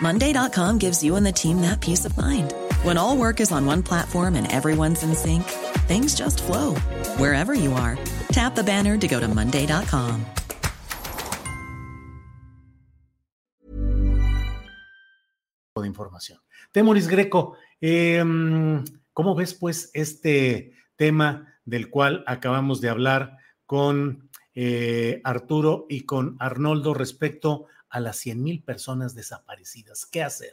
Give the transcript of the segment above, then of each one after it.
Monday.com gives you and the team that peace of mind. When all work is on one platform and everyone's in sync, things just flow wherever you are. Tap the banner to go to Monday.com. Información. Greco, eh, ¿cómo ves pues este tema del cual acabamos de hablar con eh, Arturo y con Arnoldo respecto las 100 mil personas desaparecidas. ¿Qué hacer?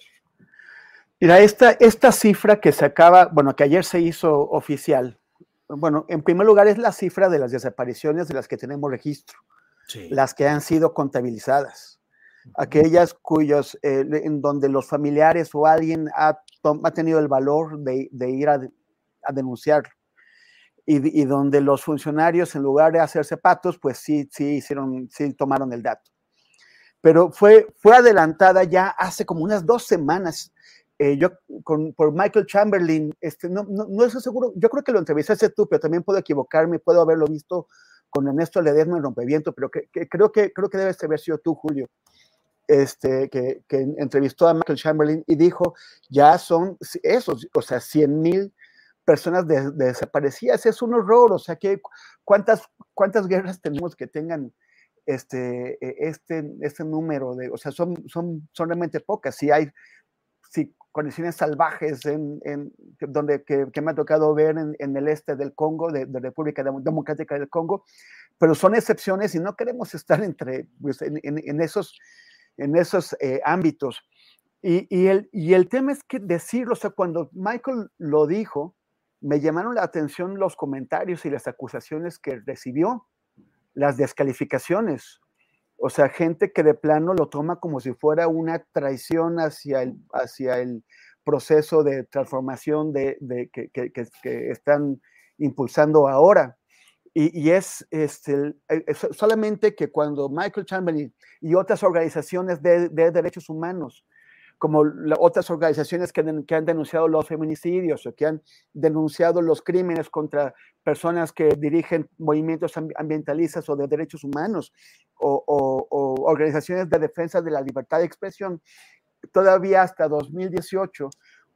Mira, esta, esta cifra que se acaba, bueno, que ayer se hizo oficial, bueno, en primer lugar es la cifra de las desapariciones de las que tenemos registro, sí. las que han sido contabilizadas, aquellas cuyos, eh, en donde los familiares o alguien ha, ha tenido el valor de, de ir a, a denunciarlo. Y, y, donde los funcionarios, en lugar de hacerse patos, pues sí, sí hicieron, sí tomaron el dato pero fue, fue adelantada ya hace como unas dos semanas. Eh, yo con, por Michael Chamberlain, este, no, no, no, estoy seguro, yo creo que lo entrevistaste tú, pero también puedo equivocarme, puedo haberlo visto con Ernesto Ledesma en Rompeviento, pero que, que, creo, que, creo que debes haber sido tú, Julio, este, que, que entrevistó a Michael Chamberlain y dijo, ya son esos, o sea, 100 mil personas de, de desaparecidas, es un horror, o sea, que ¿cuántas, cuántas guerras tenemos que tengan este, este, este número de, o sea, son, son, son realmente pocas. Si hay si condiciones salvajes en, en donde que, que, me ha tocado ver en, en el este del Congo, de, de, República Democrática del Congo, pero son excepciones y no queremos estar entre, pues, en, en, esos, en esos eh, ámbitos. Y, y, el, y el tema es que decirlo, o sea, cuando Michael lo dijo, me llamaron la atención los comentarios y las acusaciones que recibió las descalificaciones. O sea, gente que de plano lo toma como si fuera una traición hacia el, hacia el proceso de transformación de, que, que, están impulsando ahora. Y, es, este, es solamente que cuando Michael Chamberlain y otras organizaciones de derechos humanos como otras organizaciones que, que, han denunciado los feminicidios o que han denunciado los crímenes contra personas que dirigen movimientos ambientalistas o de derechos humanos o, o, o organizaciones de defensa de la libertad de expresión, todavía hasta 2018,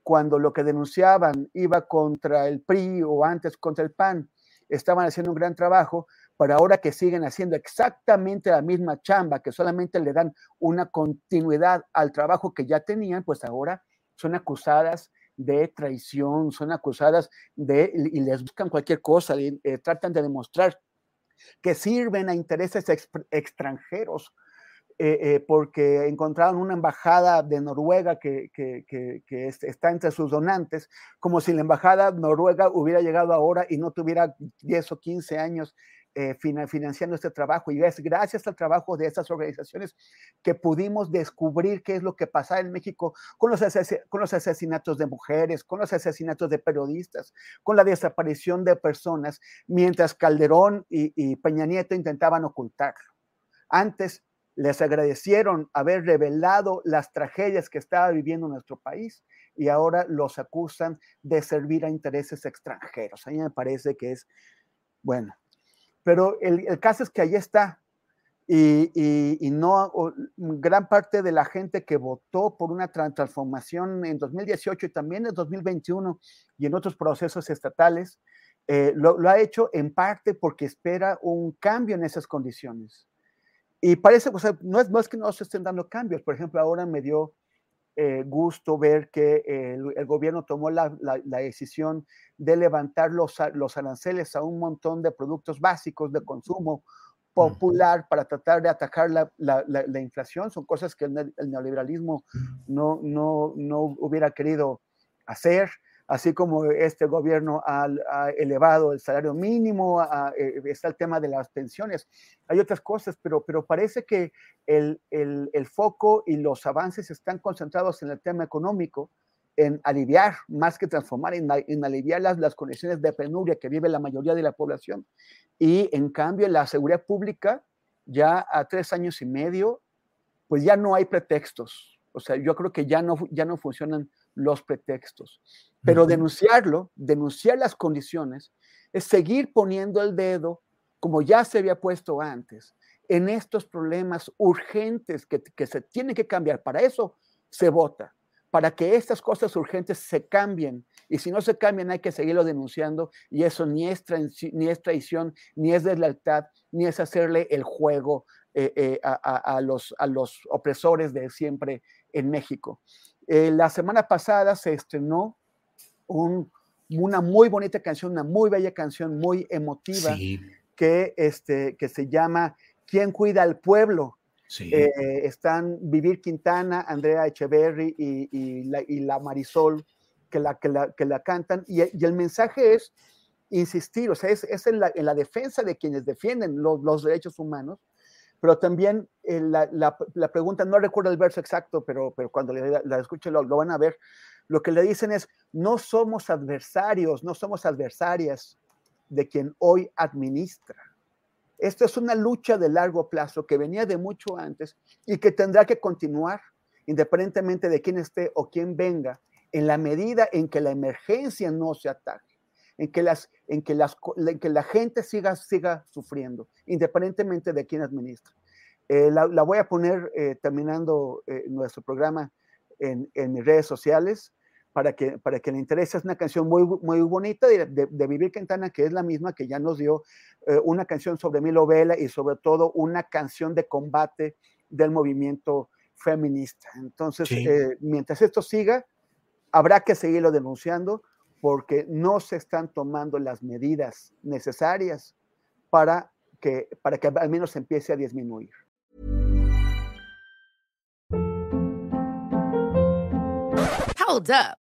cuando lo que denunciaban iba contra el PRI o antes contra el PAN, estaban haciendo un gran trabajo, pero ahora que siguen haciendo exactamente la misma chamba, que solamente le dan una continuidad al trabajo que ya tenían, pues ahora son acusadas de traición, son acusadas de, y les buscan cualquier cosa, y, eh, tratan de demostrar que sirven a intereses ex, extranjeros, eh, eh, porque encontraron una embajada de Noruega que, que, que, que, está entre sus donantes, como si la embajada noruega hubiera llegado ahora y no tuviera 10 o 15 años eh, financiando este trabajo y es gracias al trabajo de estas organizaciones que pudimos descubrir qué es lo que pasa en México con los, con los asesinatos de mujeres, con los asesinatos de periodistas, con la desaparición de personas, mientras Calderón y, y Peña Nieto intentaban ocultarlo. Antes les agradecieron haber revelado las tragedias que estaba viviendo nuestro país y ahora los acusan de servir a intereses extranjeros. A mí me parece que es, bueno, pero el, el caso es que ahí está. Y, y, y, no, gran parte de la gente que votó por una transformación en 2018 y también en 2021 y en otros procesos estatales, eh, lo, lo, ha hecho en parte porque espera un cambio en esas condiciones. Y parece, o sea, no es, no es que no se estén dando cambios. Por ejemplo, ahora me dio eh, gusto ver que el, gobierno tomó la, decisión de levantar los, los aranceles a un montón de productos básicos de consumo popular para tratar de atacar la, inflación. Son cosas que el, neoliberalismo no, no, no hubiera querido hacer así como este gobierno ha, elevado el salario mínimo, eh, está el tema de las pensiones, hay otras cosas, pero, pero parece que el, foco y los avances están concentrados en el tema económico, en aliviar más que transformar, en, aliviar las, las condiciones de penuria que vive la mayoría de la población. Y en cambio, la seguridad pública, ya a tres años y medio, pues ya no hay pretextos. O sea, yo creo que ya no, ya no funcionan los pretextos. Pero denunciarlo, denunciar las condiciones, es seguir poniendo el dedo, como ya se había puesto antes, en estos problemas urgentes que, se tienen que cambiar. Para eso se vota, para que estas cosas urgentes se cambien. Y si no se cambian, hay que seguirlo denunciando. Y eso ni es, ni es traición, ni es deslealtad, ni es hacerle el juego eh, eh, a, los, a los opresores de siempre en México. Eh, la semana pasada se estrenó una muy bonita canción, una muy bella canción, muy emotiva, que, este, que se llama ¿Quién cuida al pueblo? Eh, están Vivir Quintana, Andrea Echeverry y, la, Marisol que la, que la, cantan. Y, el mensaje es insistir, o sea, es, en, la, defensa de quienes defienden los derechos humanos, pero también eh, la, pregunta, no recuerdo el verso exacto, pero, cuando la, escuchen lo, van a ver, lo que le dicen es, no somos adversarios, no somos adversarias de quien hoy administra. Esto es una lucha de largo plazo que venía de mucho antes y que tendrá que continuar independientemente de quién esté o quién venga, en la medida en que la emergencia no se ataque, en que, las, en que, las, en que la gente siga, siga sufriendo, independientemente de quién administra. Eh, la, voy a poner eh, terminando eh, nuestro programa en, en, mis redes sociales para que, para que le interese. Es una canción muy, muy bonita de, de, Vivir Quintana, que es la misma que ya nos dio una canción sobre Milo Vela y sobre todo una canción de combate del movimiento feminista. Entonces, mientras esto siga, habrá que seguirlo denunciando porque no se están tomando las medidas necesarias para que, para que al menos empiece a disminuir. Hold up.